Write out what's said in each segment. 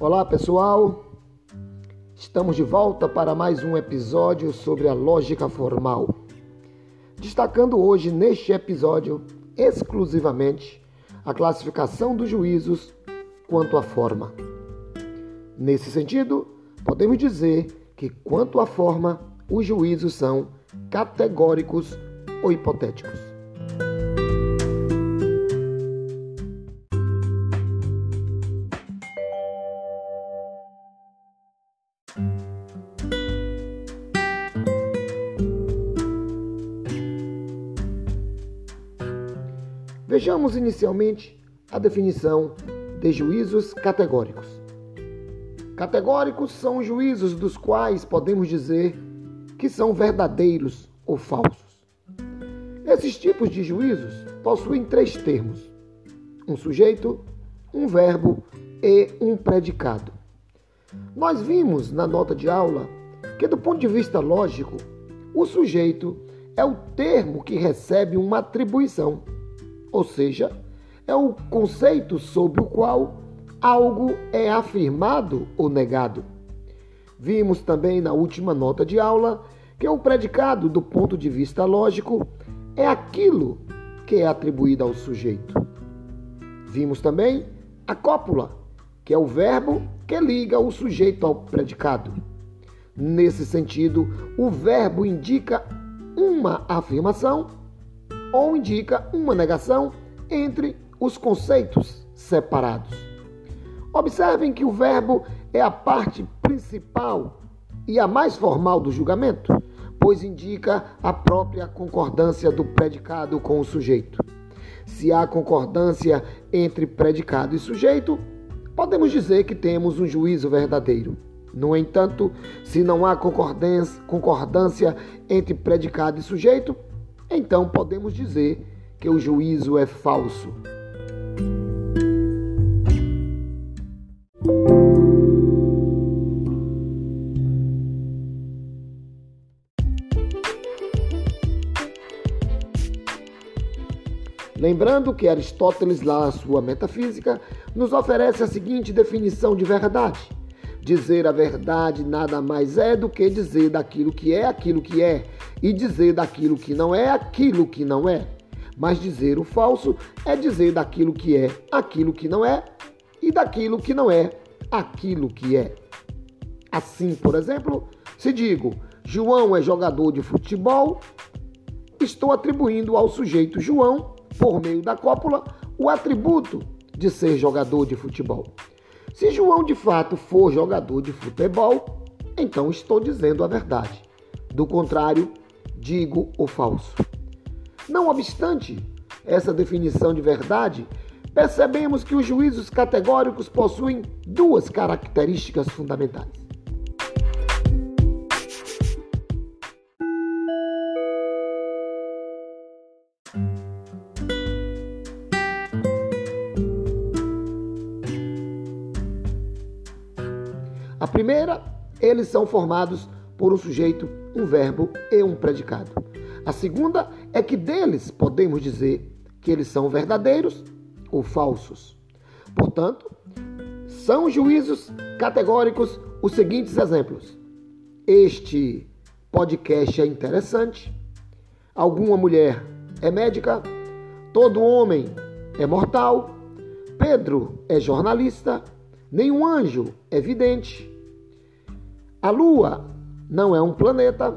Olá pessoal, estamos de volta para mais um episódio sobre a lógica formal. Destacando hoje neste episódio exclusivamente a classificação dos juízos quanto à forma. Nesse sentido, podemos dizer que, quanto à forma, os juízos são categóricos ou hipotéticos. Vejamos inicialmente a definição de juízos categóricos. Categóricos são juízos dos quais podemos dizer que são verdadeiros ou falsos. Esses tipos de juízos possuem três termos: um sujeito, um verbo e um predicado. Nós vimos na nota de aula que, do ponto de vista lógico, o sujeito é o termo que recebe uma atribuição ou seja, é o conceito sobre o qual algo é afirmado ou negado. Vimos também na última nota de aula que o predicado, do ponto de vista lógico, é aquilo que é atribuído ao sujeito. Vimos também a cópula, que é o verbo que liga o sujeito ao predicado. Nesse sentido, o verbo indica uma afirmação ou indica uma negação entre os conceitos separados. Observem que o verbo é a parte principal e a mais formal do julgamento, pois indica a própria concordância do predicado com o sujeito. Se há concordância entre predicado e sujeito, podemos dizer que temos um juízo verdadeiro. No entanto, se não há concordância entre predicado e sujeito, então podemos dizer que o juízo é falso. Lembrando que Aristóteles, lá sua Metafísica, nos oferece a seguinte definição de verdade: dizer a verdade nada mais é do que dizer daquilo que é aquilo que é, e dizer daquilo que não é aquilo que não é. Mas dizer o falso é dizer daquilo que é aquilo que não é e daquilo que não é aquilo que é. Assim, por exemplo, se digo João é jogador de futebol, estou atribuindo ao sujeito João, por meio da cópula, o atributo de ser jogador de futebol. Se João de fato for jogador de futebol, então estou dizendo a verdade. Do contrário, digo o falso. Não obstante essa definição de verdade, percebemos que os juízos categóricos possuem duas características fundamentais. Eles são formados por um sujeito, um verbo e um predicado. A segunda é que deles podemos dizer que eles são verdadeiros ou falsos. Portanto, são juízos categóricos os seguintes exemplos. Este podcast é interessante. Alguma mulher é médica. Todo homem é mortal. Pedro é jornalista. Nenhum anjo é vidente. A Lua não é um planeta.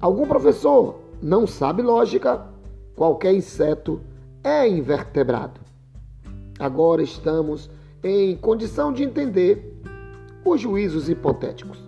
Algum professor não sabe lógica. Qualquer inseto é invertebrado. Agora estamos em condição de entender os juízos hipotéticos.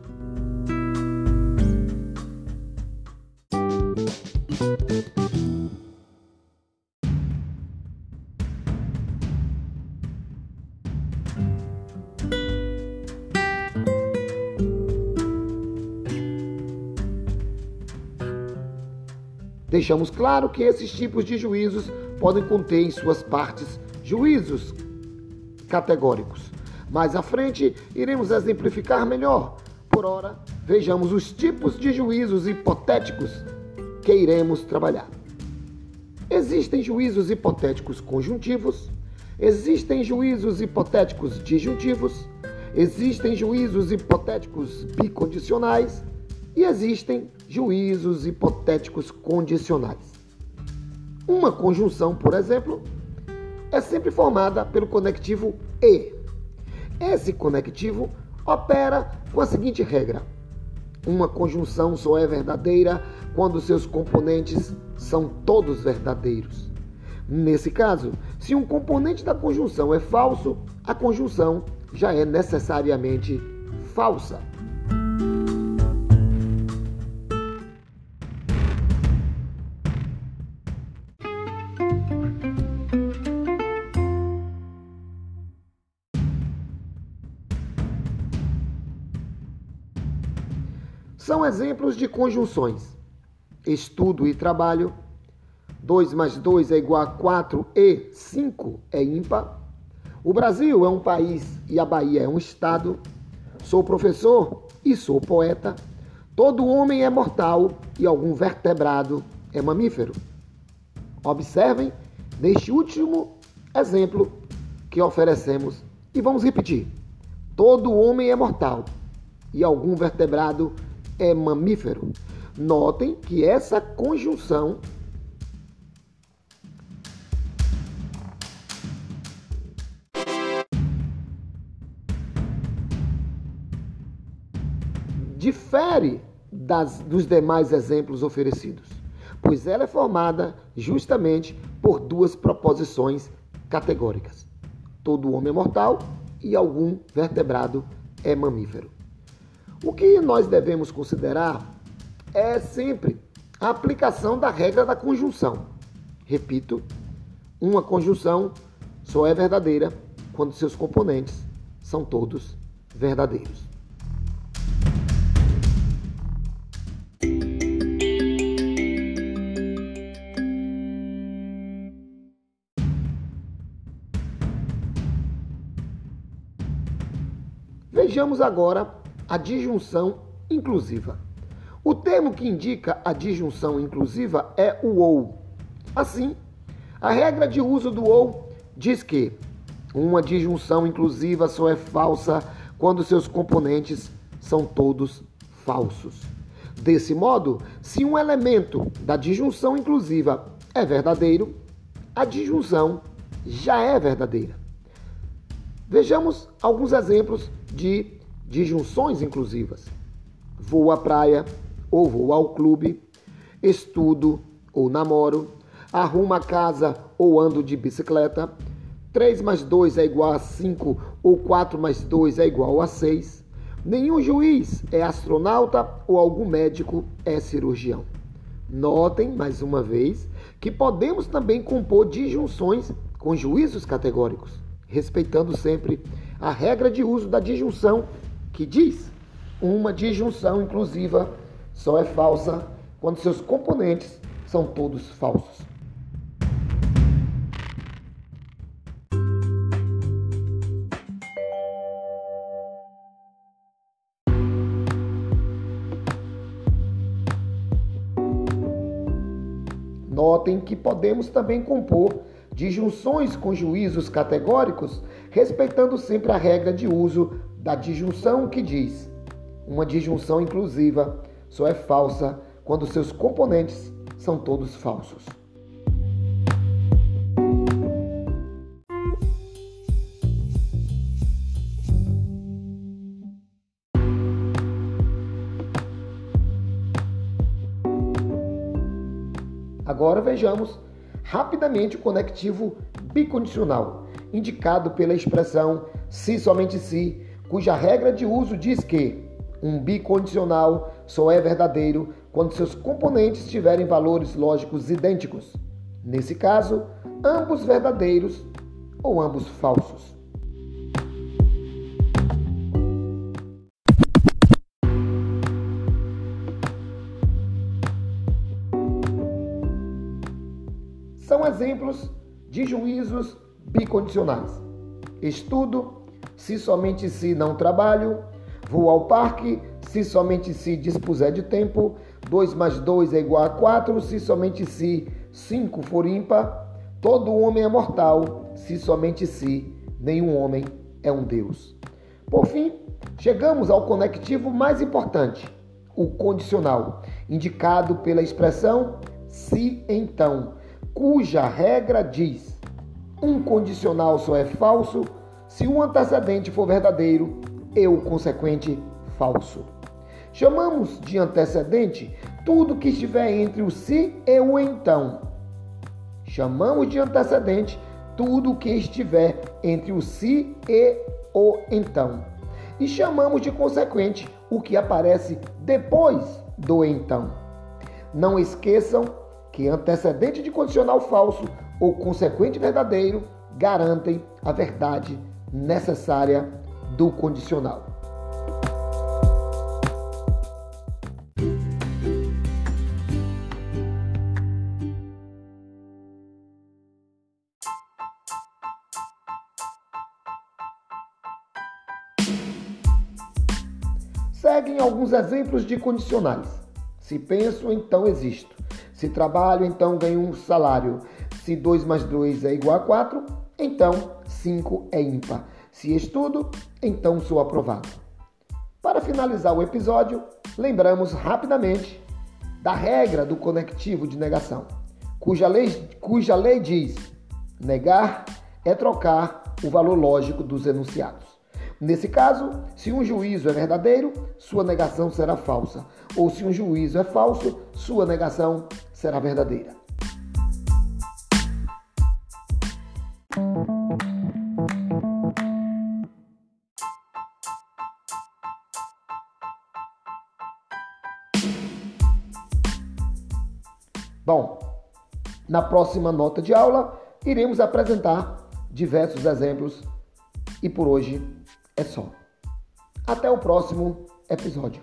Deixamos claro que esses tipos de juízos podem conter em suas partes juízos categóricos. Mais à frente, iremos exemplificar melhor. Por ora, vejamos os tipos de juízos hipotéticos que iremos trabalhar. Existem juízos hipotéticos conjuntivos, existem juízos hipotéticos disjuntivos, Existem juízos hipotéticos bicondicionais e existem juízos hipotéticos condicionais. Uma conjunção, por exemplo, é sempre formada pelo conectivo e. Esse conectivo opera com a seguinte regra: uma conjunção só é verdadeira quando seus componentes são todos verdadeiros. Nesse caso, se um componente da conjunção é falso, a conjunção já é necessariamente falsa. São exemplos de conjunções. Estudo e trabalho. 2 mais 2 é igual a 4 e 5 é ímpar. O Brasil é um país e a Bahia é um estado. Sou professor e sou poeta. Todo homem é mortal e algum vertebrado é mamífero. Observem neste último exemplo que oferecemos e vamos repetir. Todo homem é mortal e algum vertebrado é mamífero. Notem que essa conjunção difere das, dos demais exemplos oferecidos, pois ela é formada justamente por duas proposições categóricas. Todo homem é mortal e algum vertebrado é mamífero. O que nós devemos considerar é sempre a aplicação da regra da conjunção. Repito, uma conjunção só é verdadeira quando seus componentes são todos verdadeiros. Vejamos agora a disjunção inclusiva. O termo que indica a disjunção inclusiva é o ou. Assim, a regra de uso do ou diz que uma disjunção inclusiva só é falsa quando seus componentes são todos falsos. Desse modo, se um elemento da disjunção inclusiva é verdadeiro, a disjunção já é verdadeira. Vejamos alguns exemplos de disjunções inclusivas. Vou à praia ou vou ao clube, estudo ou namoro, arrumo a casa ou ando de bicicleta, 3 mais 2 é igual a 5 ou 4 mais 2 é igual a 6. Nenhum juiz é astronauta ou algum médico é cirurgião. Notem, mais uma vez, que podemos também compor disjunções com juízos categóricos, respeitando sempre a regra de uso da disjunção que diz uma disjunção inclusiva só é falsa quando seus componentes são todos falsos. Notem que podemos também compor disjunções com juízos categóricos, respeitando sempre a regra de uso da disjunção que diz: uma disjunção inclusiva só é falsa quando seus componentes são todos falsos. Agora vejamos rapidamente o conectivo bicondicional, indicado pela expressão se somente se cuja regra de uso diz que um bicondicional só é verdadeiro quando seus componentes tiverem valores lógicos idênticos. Nesse caso, ambos verdadeiros ou ambos falsos. São exemplos de juízos bicondicionais. Estudo se somente se não trabalho. Vou ao parque, se somente se dispuser de tempo. 2 mais 2 é igual a 4, se somente se 5 for ímpar. Todo homem é mortal, se somente se nenhum homem é um Deus. Por fim, chegamos ao conectivo mais importante, o condicional, indicado pela expressão se então, cuja regra diz: um condicional só é falso se o antecedente for verdadeiro e o consequente falso. Chamamos de antecedente tudo que estiver entre o se e o então. Chamamos de antecedente tudo que estiver entre o se e o então. E chamamos de consequente o que aparece depois do então. Não esqueçam que antecedente de condicional falso ou consequente verdadeiro garantem a verdade necessária do condicional. Seguem alguns exemplos de condicionais. Se penso, então existo. Se trabalho, então ganho um salário. Se 2 mais 2 é igual a 4, então 5 é ímpar. Se estudo, então sou aprovado. Para finalizar o episódio, lembramos rapidamente da regra do conectivo de negação, cuja lei, cuja lei diz: negar é trocar o valor lógico dos enunciados. Nesse caso, se um juízo é verdadeiro, sua negação será falsa, ou se um juízo é falso, sua negação será verdadeira. Na próxima nota de aula iremos apresentar diversos exemplos e por hoje é só. Até o próximo episódio.